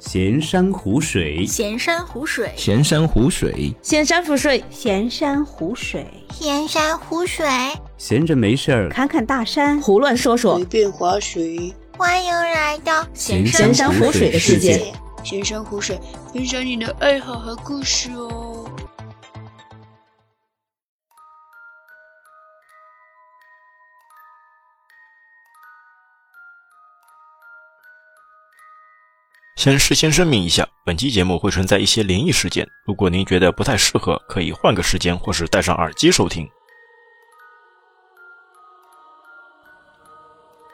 闲山湖水，闲山湖水，闲山湖水，闲山湖水，闲山湖水，闲山湖水，闲着没事儿。侃侃大山，胡乱说说，随便划水。欢迎来到闲闲山湖水的世界。闲山湖水，分享你的爱好和故事哦。先事先声明一下，本期节目会存在一些灵异事件，如果您觉得不太适合，可以换个时间或是戴上耳机收听。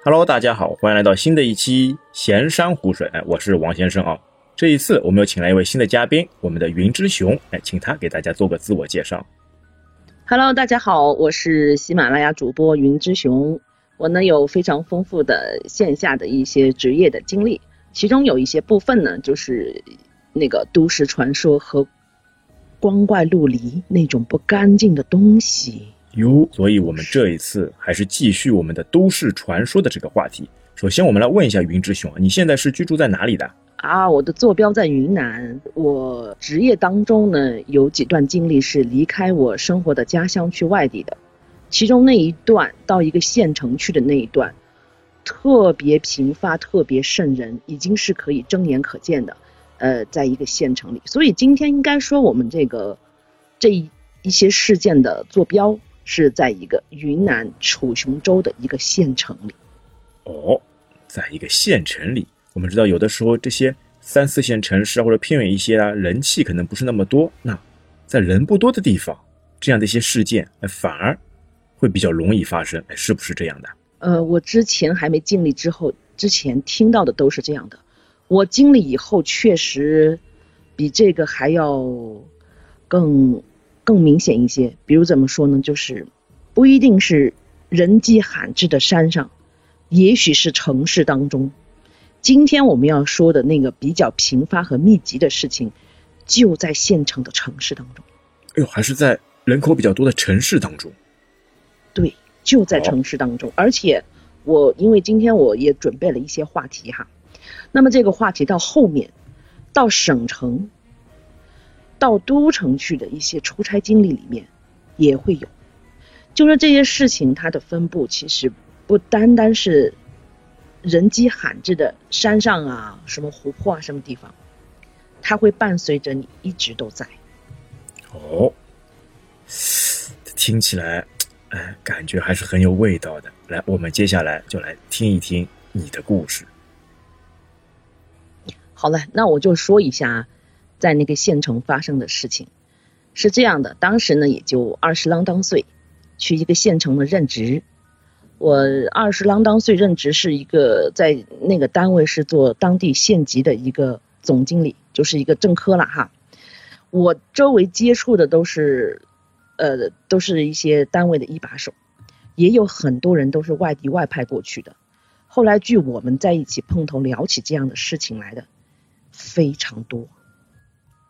Hello，大家好，欢迎来到新的一期闲山湖水，哎，我是王先生啊。这一次我们又请来一位新的嘉宾，我们的云之熊，哎，请他给大家做个自我介绍。Hello，大家好，我是喜马拉雅主播云之熊。我呢有非常丰富的线下的一些职业的经历，其中有一些部分呢就是那个都市传说和光怪陆离那种不干净的东西。哟，所以我们这一次还是继续我们的都市传说的这个话题。首先，我们来问一下云之熊，你现在是居住在哪里的？啊，我的坐标在云南。我职业当中呢，有几段经历是离开我生活的家乡去外地的，其中那一段到一个县城去的那一段，特别频发，特别瘆人，已经是可以睁眼可见的。呃，在一个县城里，所以今天应该说我们这个这一一些事件的坐标是在一个云南楚雄州的一个县城里。哦，在一个县城里，我们知道有的时候这些三四线城市，或者偏远一些啊，人气可能不是那么多。那在人不多的地方，这样的一些事件，哎，反而会比较容易发生，哎，是不是这样的？呃，我之前还没经历，之后之前听到的都是这样的。我经历以后，确实比这个还要更更明显一些。比如怎么说呢？就是不一定是人迹罕至的山上，也许是城市当中。今天我们要说的那个比较频发和密集的事情，就在县城的城市当中。哎呦，还是在人口比较多的城市当中。对，就在城市当中。而且我因为今天我也准备了一些话题哈，那么这个话题到后面，到省城、到都城去的一些出差经历里面也会有。就说这些事情它的分布其实不单单是人迹罕至的山上啊、什么湖泊啊、什么地方，它会伴随着你一直都在。哦，听起来，感觉还是很有味道的。来，我们接下来就来听一听你的故事。好了，那我就说一下，在那个县城发生的事情是这样的。当时呢，也就二十啷当岁，去一个县城的任职。我二十啷当岁任职是一个在那个单位是做当地县级的一个总经理，就是一个正科了哈。我周围接触的都是，呃，都是一些单位的一把手，也有很多人都是外地外派过去的。后来据我们在一起碰头聊起这样的事情来的非常多。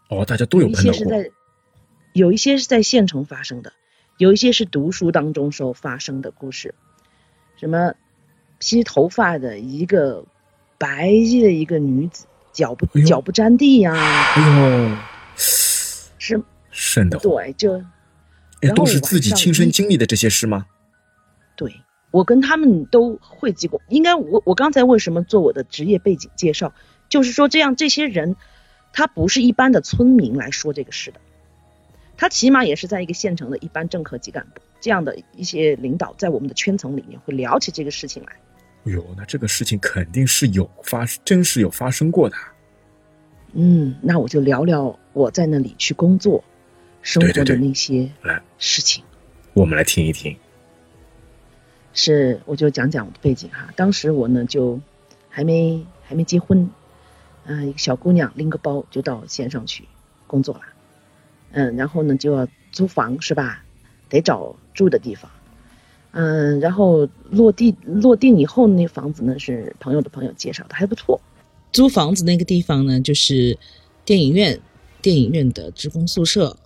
哦，大家都有有一。些是在，有一些是在县城发生的，有一些是读书当中时候发生的故事。什么披头发的一个白衣的一个女子，脚不、哎脚不沾地呀、哎呦，是，瘆得慌。对，就哎，都是自己亲身经历的这些事吗？对我跟他们都汇集过。应该我我刚才为什么做我的职业背景介绍，就是说这样这些人，他不是一般的村民来说这个事的，他起码也是在一个县城的一般正科级干部这样的一些领导，在我们的圈层里面会聊起这个事情来。哎呦，那这个事情肯定是有发，真是有发生过的。嗯，那我就聊聊我在那里去工作、生活的那些来，事情。我们来听一听。是，我就讲讲我的背景哈。当时我呢就还没还没结婚，啊、一个小姑娘拎个包就到县上去工作了，嗯，然后呢就要租房是吧？得找住的地方，嗯，然后落地落定以后，那房子呢是朋友的朋友介绍的，还不错。租房子那个地方呢，就是电影院，电影院的职工宿舍，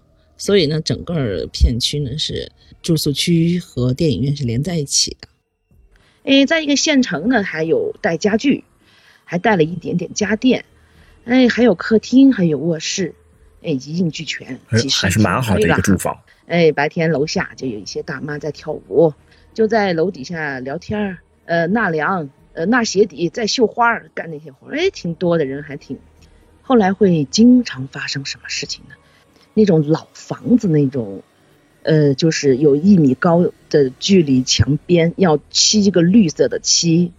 所以呢，整个片区呢是住宿区和电影院是连在一起的。哎，在一个县城呢，还有带家具，还带了一点点家电，哎，还有客厅，还有卧室，哎，一应俱全，哎其实还是蛮好的一个住房。哎，白天楼下就有一些大妈在跳舞，就在楼底下聊天儿，呃，纳凉，呃，纳鞋底，在绣花儿，干那些活儿，哎，挺多的人，还挺。后来会经常发生什么事情呢？那种老房子那种，呃，就是有一米高的距离墙边要漆一个绿色的漆，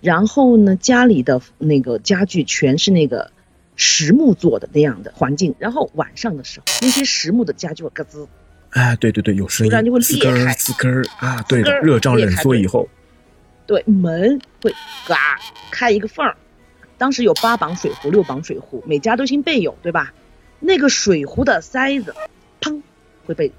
然后呢，家里的那个家具全是那个实木做的那样的环境，然后晚上的时候，那些实木的家具会咯吱。哎，对对对，有声突然就会裂开呲根儿啊，对热胀冷缩以后，对，门会嘎开一个缝儿。当时有八磅水壶、六磅水壶，每家都姓备有，对吧？那个水壶的塞子，砰，会被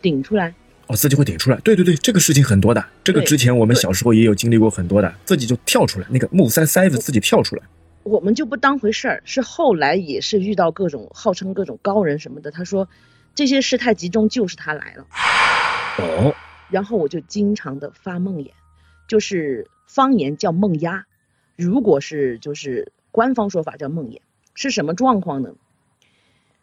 顶出来。哦，自己会顶出来。对对对，这个事情很多的，这个之前我们小时候也有经历过很多的，自己就跳出来，那个木塞塞子自己跳出来。我们就不当回事儿，是后来也是遇到各种号称各种高人什么的，他说这些事太集中，就是他来了。哦，然后我就经常的发梦魇，就是方言叫梦压，如果是就是官方说法叫梦魇，是什么状况呢？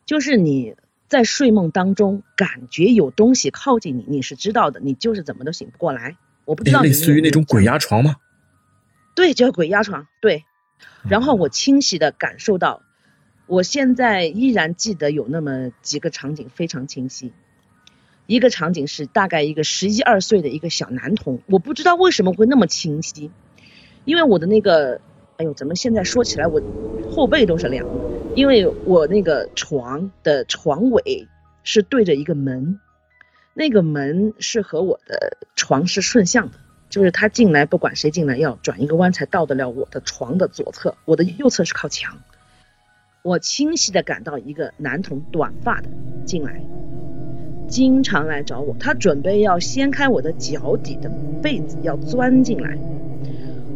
就是你在睡梦当中感觉有东西靠近你，你是知道的，你就是怎么都醒不过来。我不知道哎类似于那种鬼压床吗？对，叫鬼压床，对。然后我清晰的感受到，我现在依然记得有那么几个场景非常清晰。一个场景是大概一个十一二岁的一个小男童，我不知道为什么会那么清晰，因为我的那个，哎呦，怎么现在说起来我后背都是凉的，因为我那个床的床尾是对着一个门，那个门是和我的床是顺向的。就是他进来，不管谁进来，要转一个弯才到得了我的床的左侧，我的右侧是靠墙。我清晰的感到一个男童短发的进来，经常来找我，他准备要掀开我的脚底的被子，要钻进来。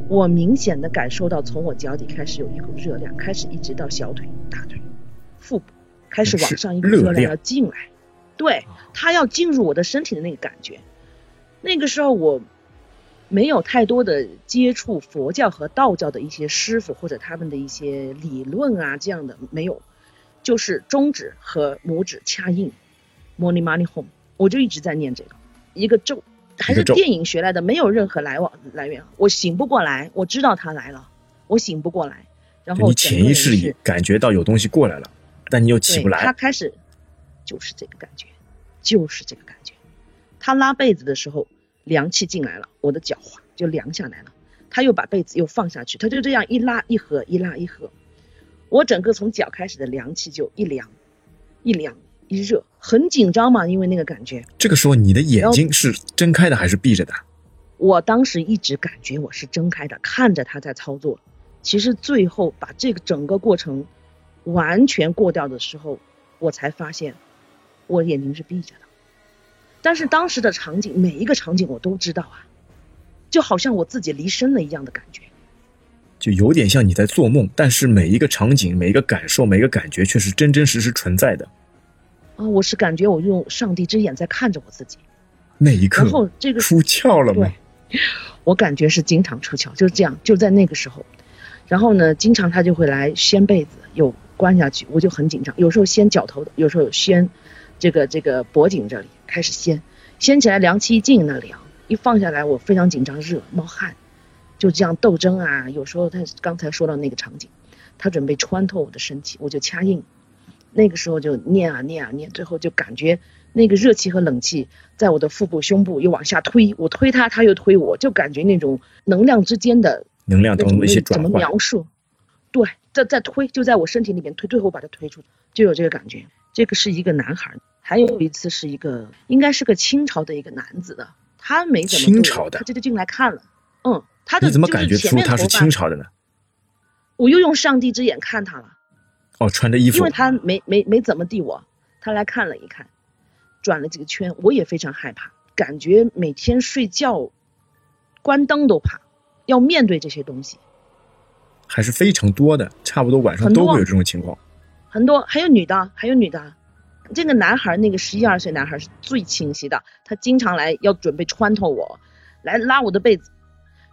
我明显的感受到，从我脚底开始有一股热量，开始一直到小腿、大腿、腹部，开始往上一股热量要进来，对他要进入我的身体的那个感觉。那个时候我没有太多的接触佛教和道教的一些师傅或者他们的一些理论啊，这样的没有，就是中指和拇指掐印，money money home，我就一直在念这个一个咒，还是电影学来的，没有任何来往来源，我醒不过来，我知道他来了，我醒不过来，然后你潜意识里感觉到有东西过来了，但你又起不来，他。开始就是这个感觉，就是这个感觉。他拉被子的时候，凉气进来了，我的脚滑就凉下来了。他又把被子又放下去，他就这样一拉一合，一拉一合。我整个从脚开始的凉气就一凉，一凉一热，很紧张嘛，因为那个感觉。这个时候你的眼睛是睁开的还是闭着的？我当时一直感觉我是睁开的，看着他在操作。其实最后把这个整个过程完全过掉的时候，我才发现我眼睛是闭着的。但是当时的场景，每一个场景我都知道啊，就好像我自己离身了一样的感觉。就有点像你在做梦，但是每一个场景、每一个感受、每一个感觉却是真真实实存在的。啊，我是感觉我用上帝之眼在看着我自己，那一刻然后这个出窍了吗？我感觉是经常出窍，就是这样，就在那个时候。然后呢，经常他就会来掀被子，又关下去，我就很紧张。有时候掀脚头的，有时候掀这个这个脖颈这里开始掀，掀起来凉气一进那凉，一放下来我非常紧张，热冒汗，就这样斗争啊。有时候他刚才说到那个场景，他准备穿透我的身体，我就掐硬。那个时候就念啊念啊念，最后就感觉那个热气和冷气在我的腹部、胸部又往下推，我推他，他又推我，就感觉那种能量之间的能量中的一些那怎么，描述？对，在在推，就在我身体里面推，最后把它推出，就有这个感觉。这个是一个男孩，还有一次是一个应该是个清朝的一个男子的，他没怎么清朝的他这就进来看了，嗯，他的你怎么就是感觉出他是清朝的呢？我又用上帝之眼看他了。哦，穿的衣服，因为他没没没怎么地我，他来看了一看，转了几个圈，我也非常害怕，感觉每天睡觉关灯都怕，要面对这些东西，还是非常多的，差不多晚上都会有这种情况。很多还有女的，还有女的。这个男孩，那个十一二岁男孩是最清晰的，他经常来要准备穿透我，来拉我的被子，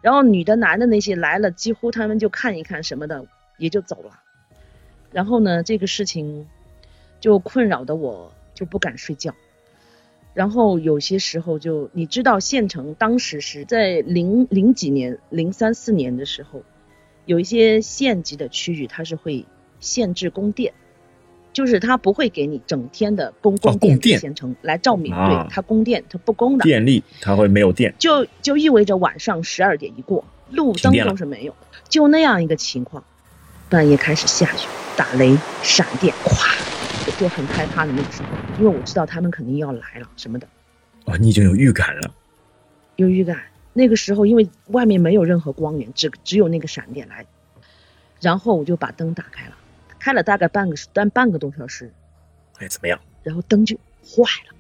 然后女的男的那些来了，几乎他们就看一看什么的，也就走了。然后呢，这个事情就困扰的我就不敢睡觉。然后有些时候就你知道，县城当时是在零零几年、零三四年的时候，有一些县级的区域，它是会限制供电，就是它不会给你整天的供供电供电。县城来照明，啊。对它供电它不供的，电力它会没有电，就就意味着晚上十二点一过，路灯都是没有的，就那样一个情况，半夜开始下雨，打雷、闪电，咵，我就很害怕的那个时候，因为我知道他们肯定要来了什么的，哦，你已经有预感了。有预感。那个时候因为外面没有任何光源，只只有那个闪电来，然后我就把灯打开了，开了大概半个但半个多小时，哎，怎么样？然后灯就坏了，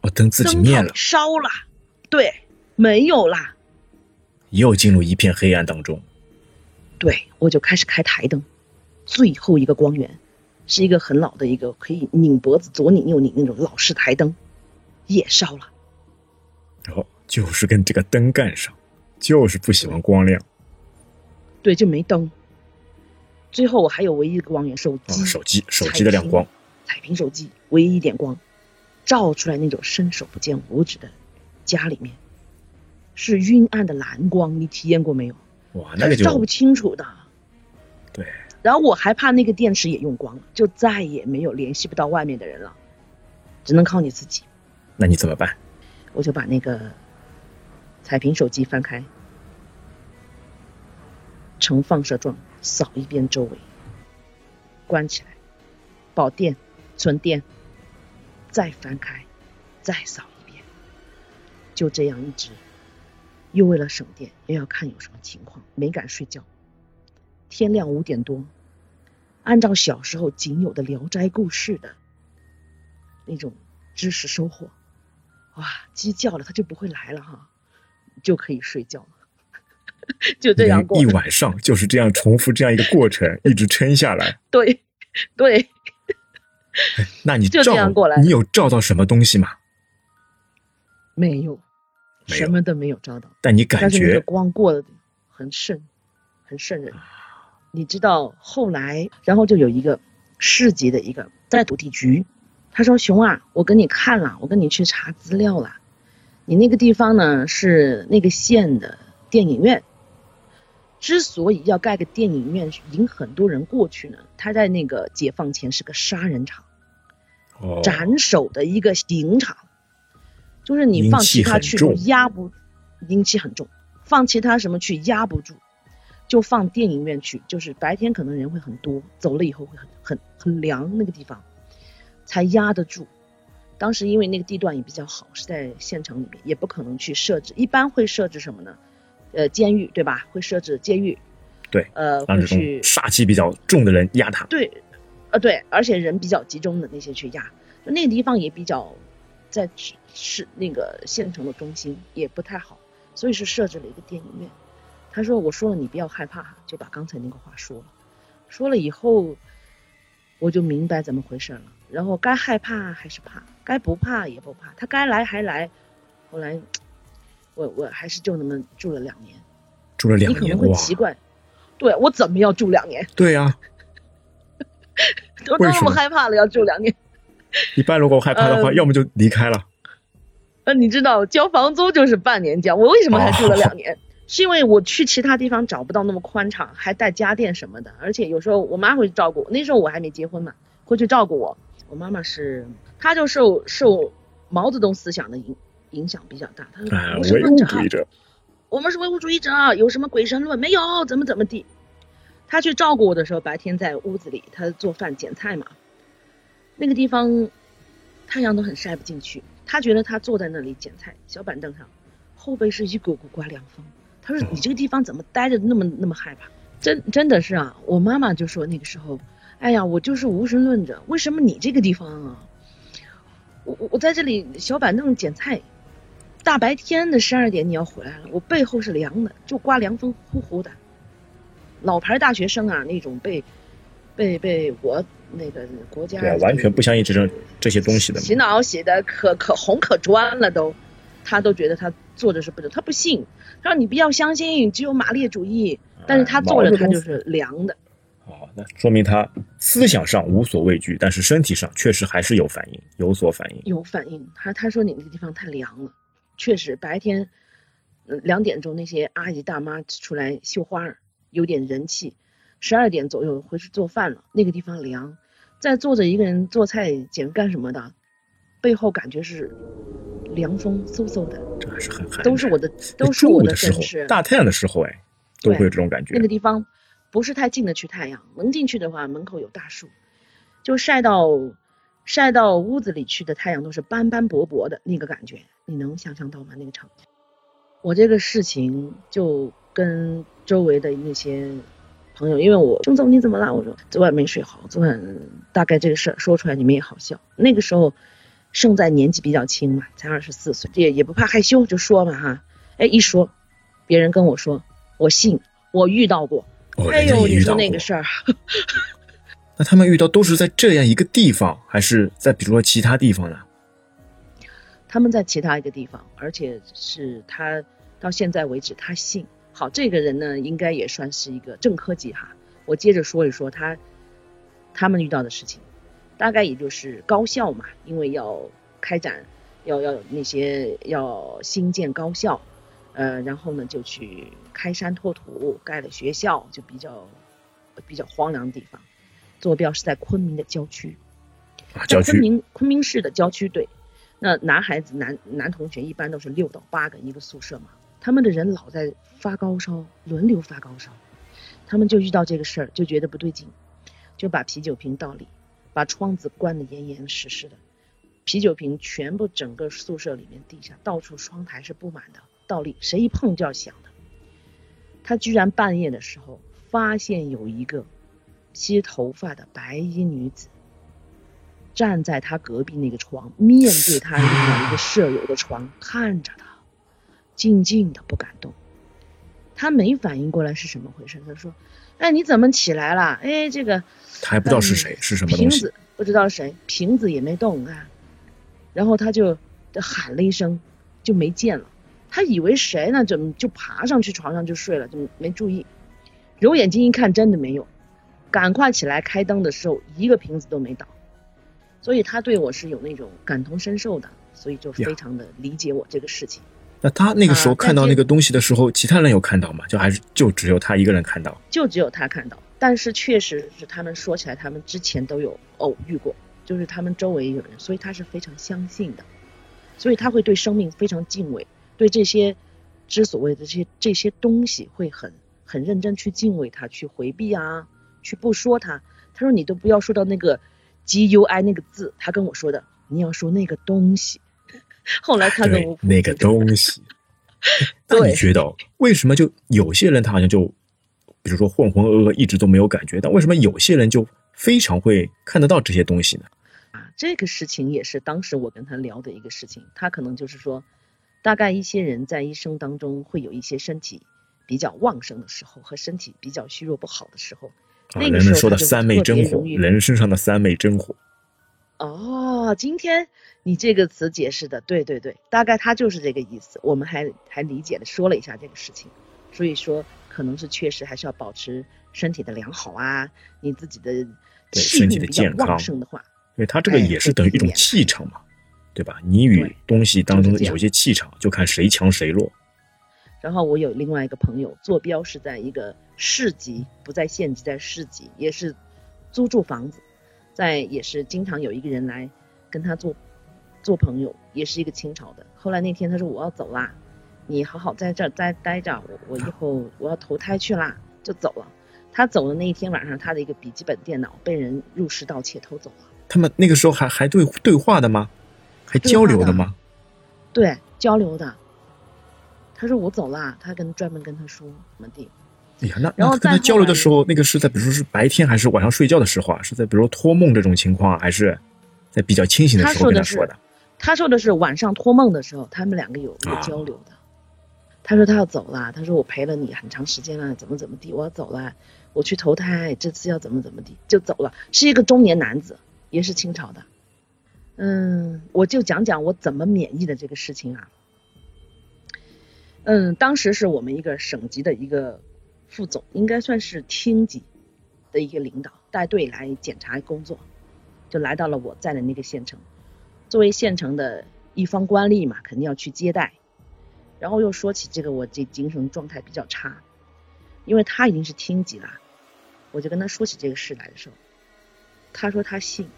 哦，灯自己灭了，烧了，对，没有啦。又进入一片黑暗当中。对，我就开始开台灯，最后一个光源是一个很老的一个可以拧脖子左拧右拧那种老式台灯，也烧了。哦，就是跟这个灯干上，就是不喜欢光亮。对，就没灯。最后我还有唯一一个光源，手哦，机，手机手机的亮光，彩屏手机唯一一点光，照出来那种伸手不见五指的家里面，是晕暗的蓝光，你体验过没有？哇，那个就照不清楚的。对，然后我还怕那个电池也用光了，就再也没有联系不到外面的人了，只能靠你自己。那你怎么办？我就把那个彩屏手机翻开，呈放射状扫一遍周围，关起来，保电、存电，再翻开，再扫一遍，就这样一直，又为了省电，又要看有什么情况，没敢睡觉。天亮五点多，按照小时候仅有的《聊斋故事》的那种知识收获，哇，鸡叫了，它就不会来了哈，就可以睡觉了，就这样过一。晚上就是这样重复这样一个过程，一直撑下来。对，对，那你就这照样过来你有照到什么东西吗？没有，什么都没有照到，但你感觉光过得很渗，很渗人。你知道后来，然后就有一个市级的一个在土地局，他说：“熊啊，我跟你看了，我跟你去查资料了，你那个地方呢是那个县的电影院。之所以要盖个电影院引很多人过去呢，他在那个解放前是个杀人场。”哦，斩首的一个刑场，就是你放其他去压不，阴气很重，放其他什么去压不住，就放电影院去，就是白天可能人会很多，走了以后会很很很凉那个地方，才压得住。当时因为那个地段也比较好，是在县城里面，也不可能去设置，一般会设置什么呢？呃，监狱对吧？会设置监狱，对，呃，让这种会去杀气比较重的人压他。对，呃对，而且人比较集中的那些去压，就那个地方也比较在市市那个县城的中心，也不太好，所以是设置了一个电影院。他说：“我说了，你不要害怕，就把刚才那个话说了。说了以后，我就明白怎么回事了。然后该害怕还是怕，该不怕也不怕。他该来还来。后来，我我还是就那么住了两年。住了两年你可能会，奇怪，对我怎么要住两年？对啊，都那么害怕了，要住两年。一般如果害怕的话，呃要么就离开了。呃，你知道交房租就是半年交，我为什么还住了哦两年？是因为我去其他地方找不到那么宽敞，还带家电什么的，而且有时候我妈会照顾我。那时候我还没结婚嘛，会去照顾我。我妈妈是，她就受受毛泽东思想的影影响比较大，他说唯物主义者，我们是唯物主义者，有什么鬼神论没有？怎么怎么地？他去照顾我的时候，白天在屋子里，他做饭捡菜嘛。那个地方太阳都很晒不进去，他觉得他坐在那里捡菜，小板凳上，后背是一股股刮凉风。他说：“你这个地方怎么待着那么那么害怕？”真真的是啊，我妈妈就说那个时候，哎呀，我就是无神论者，为什么你这个地方啊？我我我在这里小板凳捡菜，大白天的十二点你要回来了，我背后是凉的，就刮凉风呼呼的。老牌大学生啊，那种被被被我那个国家对啊，完全不相信这种这些东西的。洗脑洗的可可红可专了都，他都觉得他做的是不对，他不信，他说你不要相信，只有马列主义，但是他做了他就是凉的，哦，那说明他思想上无所畏惧，但是身体上确实还是有反应，有所反应。有反应。他他说你那个地方太凉了，确实白天，嗯两点钟那些阿姨大妈出来绣花儿，有点人气。十二点左右回去做饭了，那个地方凉，再坐着一个人做菜捡干什么的，背后感觉是凉风嗖嗖的，这还是很寒。都是我的，都是我的午的时候，大太阳的时候，哎，都会有这种感觉那。个地方不是太进得去太阳，能进去的话，门口有大树，就晒到晒到屋子里去的太阳都是斑斑驳驳的那个感觉，你能想象到吗？那个场景。我这个事情就跟周围的那些朋友，因为我郑总你怎么了？我说昨晚没睡好，昨晚大概这个事儿说出来你们也好笑。那个时候胜在年纪比较轻嘛，才二十四岁，也也不怕害羞，就说嘛哈。哎，一说，别人跟我说，我信，我遇到过。哦，哎呦，你说。那个事儿，那他们遇到都是在这样一个地方，还是在比如说其他地方呢？他们在其他一个地方，而且是他到现在为止他信。好，这个人呢，应该也算是一个正科级哈。我接着说一说他他们遇到的事情，大概也就是高校嘛，因为要开展，要要那些要新建高校，呃，然后呢就去开山拓土，盖了学校，就比较比较荒凉的地方。坐标是在昆明的郊区，啊，在郊区昆明昆明市的郊区，对。那男孩子男男同学一般都是六到八个一个宿舍嘛，他们的人老在发高烧，轮流发高烧，他们就遇到这个事儿，就觉得不对劲，就把啤酒瓶倒里，把窗子关得严严实实的，啤酒瓶全部整个宿舍里面地下到处窗台是布满的，倒立谁一碰就要响的。他居然半夜的时候发现有一个披头发的白衣女子。站在他隔壁那个床，面对他另外一个舍友的床，看着他，静静的不敢动。他没反应过来是什么回事，他说：“哎，你怎么起来了？哎，这个他还不知道是谁，是什么瓶子。不知道谁，瓶子也没动啊。”然后他就喊了一声，就没见了。他以为谁呢？怎么就爬上去床上就睡了，就没注意。揉眼睛一看，真的没有。赶快起来开灯的时候，一个瓶子都没倒。所以他对我是有那种感同身受的，所以就非常的理解我这个事情。那他那个时候看到那个东西的时候，其他人有看到吗？就还是就只有他一个人看到？就只有他看到，但是确实是他们说起来，他们之前都有偶遇过，就是他们周围有人，所以他是非常相信的，所以他会对生命非常敬畏，对这些之所谓的这些这些东西会很很认真去敬畏它，去回避啊，去不说它。他说你都不要说到那个 G U I 那个字，他跟我说的，你要说那个东西。后来他跟我 对，那个东西。那对你觉得为什么就有些人他好像就，比如说浑浑噩噩一直都没有感觉，但为什么有些人就非常会看得到这些东西呢？啊，这个事情也是当时我跟他聊的一个事情。他可能就是说，大概一些人在一生当中会有一些身体比较旺盛的时候和身体比较虚弱不好的时候，啊，人们说的三昧真火，人身上的三昧真火。哦，今天你这个词解释的对对对，大概他就是这个意思。我们还还理解的说了一下这个事情，所以说可能是确实还是要保持身体的良好啊，你自己的对气身体的运比较健康旺盛的话，因为它这个哎也是等于一种气场嘛，对吧？你与东西当中就是这样有些气场，就看谁强谁弱。然后我有另外一个朋友，坐标是在一个市级，不在县级，在市级，也是租住房子，在也是经常有一个人来跟他做做朋友，也是一个清朝的。后来那天他说我要走啦，你好好在这儿待待着，我我以后我要投胎去啦，就走了。他走的那一天晚上，他的一个笔记本电脑被人入室盗窃偷走了。他们那个时候还还对对话的吗？还交流的吗？对，交流的。他说我走啦，他跟专门跟他说怎么地。哎呀，那然后那跟他交流的时候，那个是在比如说是白天还是晚上睡觉的时候啊？是在比如说托梦这种情况啊，还是在比较清醒的时候跟他说的？他说的是晚上托梦的时候，他们两个有一个啊交流的。他说他要走了，他说我陪了你很长时间了，怎么怎么地，我要走了，我去投胎，这次要怎么怎么地，就走了。是一个中年男子，也是清朝的。嗯，我就讲讲我怎么免疫的这个事情啊。嗯，当时是我们一个省级的一个副总，应该算是厅级，的一个领导带队来检查工作，就来到了我在的那个县城。作为县城的一方官吏嘛，肯定要去接待。然后又说起这个，我这精神状态比较差，因为他已经是厅级了，我就跟他说起这个事来的时候，他说他信，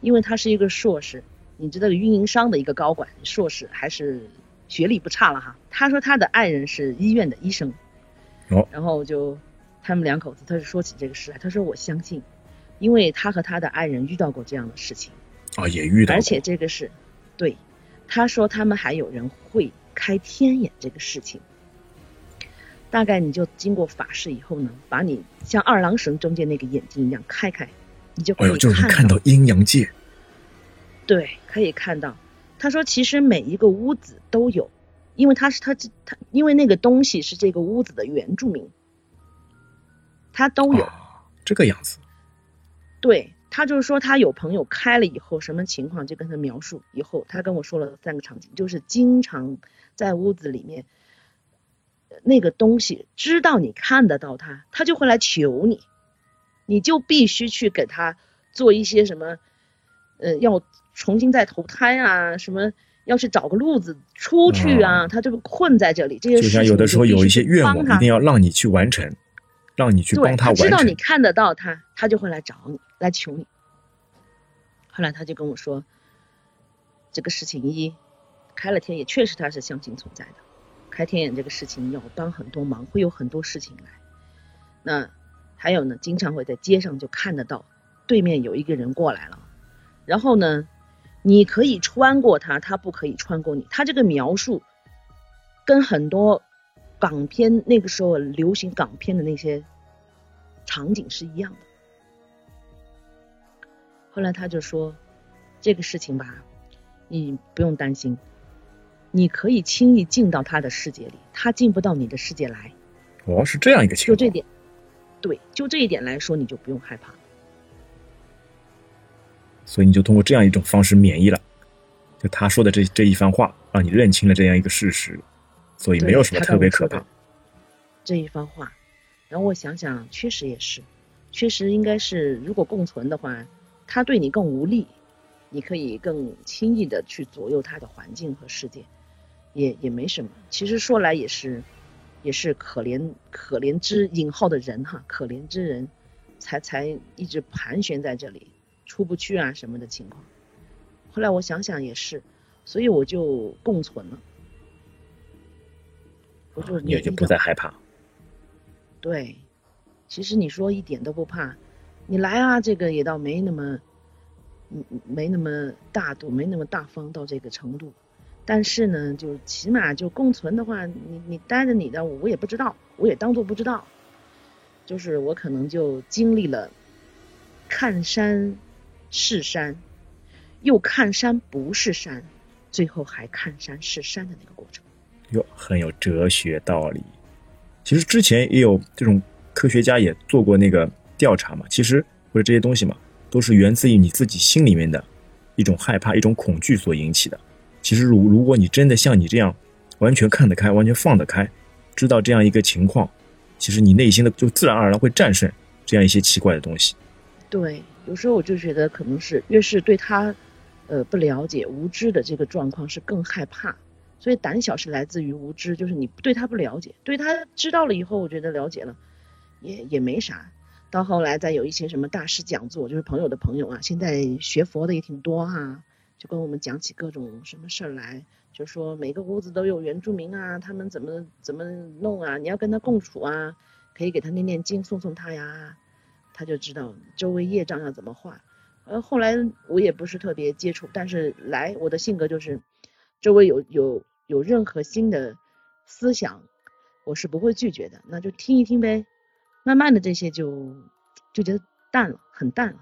因为他是一个硕士，你知道运营商的一个高管，硕士还是学历不差了哈。他说他的爱人是医院的医生，哦，然后就他们两口子，他就说起这个事来，他说我相信，因为他和他的爱人遇到过这样的事情。啊，也遇到，而且这个是，对，他说他们还有人会开天眼这个事情，大概你就经过法事以后呢，把你像二郎神中间那个眼睛一样开开，你就可以哎呦，就是看，到阴阳界，对，可以看到。他说其实每一个屋子都有，因为他是他他，因为那个东西是这个屋子的原住民，他都有。啊，这个样子，对他就是说，他有朋友开了以后什么情况，就跟他描述。以后他跟我说了三个场景，就是经常在屋子里面，呃那个东西知道你看得到他，他就会来求你，你就必须去给他做一些什么，呃，要重新再投胎啊，什么要去找个路子出去啊，他就困在这里。这些就事情像有的时候有一些愿望，一定要让你去完成，让你去帮他完成知道你。看得到他，他就会来找你，来求你。后来他就跟我说，这个事情一开了天眼，确实他是相信存在的。开天眼这个事情要帮很多忙，会有很多事情来。那还有呢，经常会在街上就看得到对面有一个人过来了，然后呢，你可以穿过他，他不可以穿过你。他这个描述跟很多港片那个时候流行港片的那些场景是一样的。后来他就说，这个事情吧，你不用担心，你可以轻易进到他的世界里，他进不到你的世界来。哦，是这样一个情况。就这点，对，就这一点来说，你就不用害怕。所以你就通过这样一种方式免疫了。就他说的这这一番话，让你认清了这样一个事实，所以没有什么特别可怕。这一番话，然后我想想，确实也是，确实应该是，如果共存的话，他对你更无力，你可以更轻易的去左右他的环境和世界，也也没什么。其实说来也是，也是可怜可怜之引号的人哈，可怜之人，才才一直盘旋在这里，出不去啊什么的情况。后来我想想也是，所以我就共存了。我就你也就不再害怕。对，其实你说一点都不怕，你来啊，这个也倒没那么，嗯，没那么大度，没那么大方到这个程度。但是呢，就起码就共存的话，你你待着你的，我也不知道，我也当做不知道。就是我可能就经历了看山是山，又看山不是山，最后还看山是山的那个过程。哟，很有哲学道理。其实之前也有这种科学家也做过那个调查嘛，其实或者这些东西嘛，都是源自于你自己心里面的一种害怕、一种恐惧所引起的。其实如如果你真的像你这样完全看得开、完全放得开，知道这样一个情况，其实你内心的就自然而然会战胜这样一些奇怪的东西。对，有时候我就觉得可能是越是对他，呃不了解、无知的这个状况是更害怕，所以胆小是来自于无知，就是你对他不了解，对他知道了以后，我觉得了解了，也也没啥。到后来再有一些什么大师讲座，就是朋友的朋友啊，现在学佛的也挺多哈、就跟我们讲起各种什么事儿来，就说每个屋子都有原住民啊，他们怎么怎么弄啊，你要跟他共处啊，可以给他念念经、送送他呀，他就知道周围业障要怎么化。呃，后来我也不是特别接触，但是来我的性格就是，周围有有有任何新的思想，我是不会拒绝的，那就听一听呗。慢慢的这些就就觉得淡了，很淡了。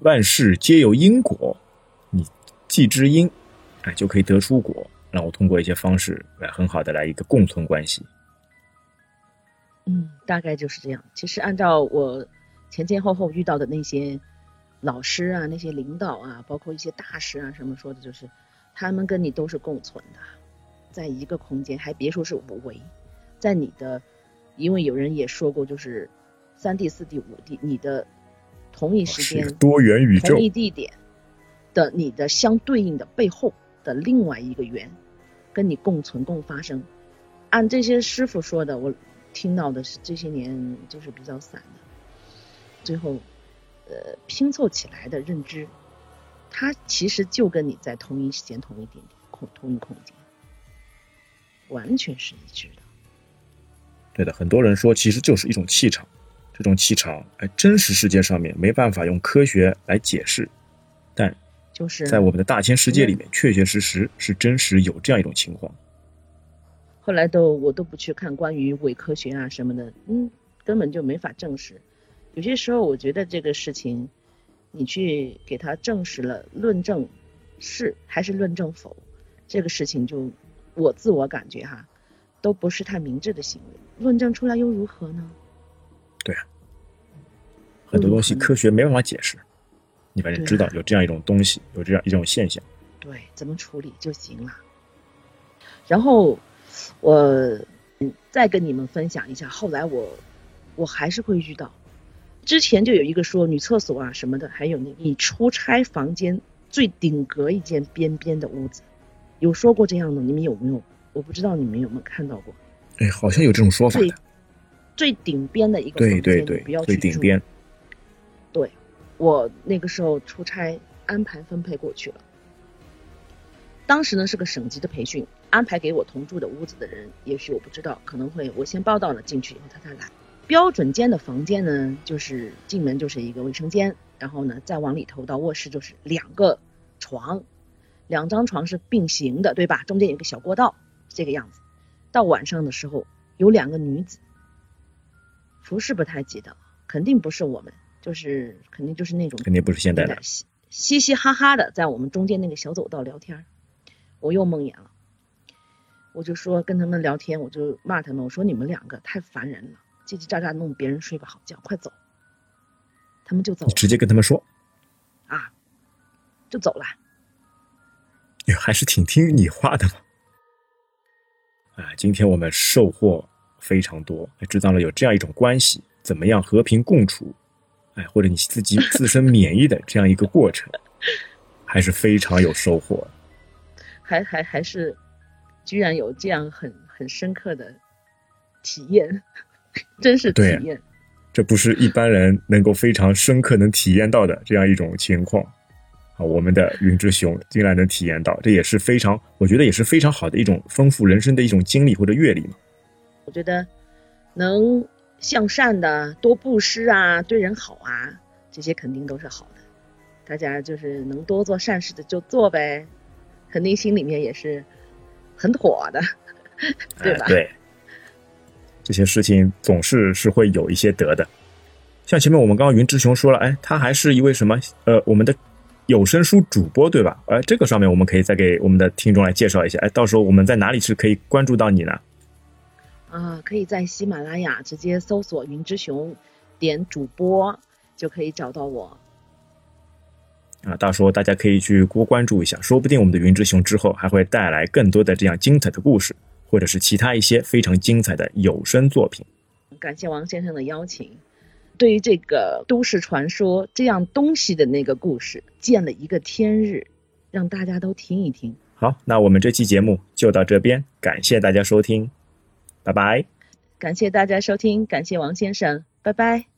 万事皆有因果，你既知因，哎，就可以得出果。然后通过一些方式来很好的来一个共存关系。嗯，大概就是这样。其实按照我前前后后遇到的那些老师啊、那些领导啊，包括一些大师啊什么说的，就是他们跟你都是共存的，在一个空间，还别说是五维，在你的因为有人也说过，就是三 D、四 D、五 D，你的同一时间多元宇宙同，一地点的你的相对应的背后的另外一个圆，跟你共存共发生。按这些师傅说的，我听到的是这些年就是比较散的，最后呃拼凑起来的认知，它其实就跟你在同一时间、同一点点、空同一空间，完全是一致的。对的，很多人说其实就是一种气场，这种气场，哎，真实世界上面没办法用科学来解释，但就是在我们的大千世界里面，确确实实是真实有这样一种情况。后来都我都不去看关于伪科学啊什么的，嗯，根本就没法证实。有些时候我觉得这个事情，你去给他证实了，论证是还是论证否，这个事情就我自我感觉哈，都不是太明智的行为。论证出来又如何呢？对啊很多东西嗯科学没办法解释，你反正知道有这样一种东西，有这样一种现象。对，怎么处理就行了。然后我嗯再跟你们分享一下，后来我我还是会遇到，之前就有一个说女厕所啊什么的，还有那你出差房间最顶格一间边边的屋子，有说过这样的，你们有没有？我不知道你们有没有看到过，哎，好像有这种说法最的。最顶边的一个对房间，对对对不要，去住最顶边。对，我那个时候出差安排分配过去了。当时呢是个省级的培训，安排给我同住的屋子的人，也许我不知道，可能会我先报到了进去以后他才来。标准间的房间呢，就是进门就是一个卫生间，然后呢再往里头到卧室就是两个床，两张床是并行的，对吧？中间有个小过道，这个样子。到晚上的时候有两个女子，服饰不太记得，肯定不是我们，就是肯定就是那种肯定不是现代的嘻嘻嘻哈哈的在我们中间那个小走道聊天儿，我又梦魇了，我就说跟他们聊天，我就骂他们，我说你们两个太烦人了，叽叽喳喳弄别人睡不好觉，快走。他们就走了你直接跟他们说，啊，就走了。你还是挺听你话的嘛。啊，今天我们收获非常多，知道了有这样一种关系，怎么样和平共处，哎，或者你自己自身免疫的这样一个过程，还是非常有收获的。还还还是，居然有这样很很深刻的体验，真是体验。这不是一般人能够非常深刻能体验到的这样一种情况。啊，我们的云之熊竟然能体验到，这也是非常，我觉得也是非常好的一种丰富人生的一种经历或者阅历嘛。我觉得能向善的、多布施啊、对人好啊，这些肯定都是好的。大家就是能多做善事的就做呗，肯定心里面也是很妥的，对吧？哎对，这些事情总是是会有一些得的。像前面我们刚刚云之雄说了，哎，他还是一位什么呃，我们的有声书主播，对吧？哎，这个上面我们可以再给我们的听众来介绍一下，哎，到时候我们在哪里是可以关注到你呢？啊，可以在喜马拉雅直接搜索“云之雄”，点主播就可以找到我。啊，到时候大家可以去多关注一下，说不定我们的云之雄之后还会带来更多的这样精彩的故事，或者是其他一些非常精彩的有声作品。感谢王先生的邀请。对于这个都市传说这样东西的那个故事，见了一个天日，让大家都听一听。好，那我们这期节目就到这边，感谢大家收听，拜拜。感谢大家收听，感谢王先生，拜拜。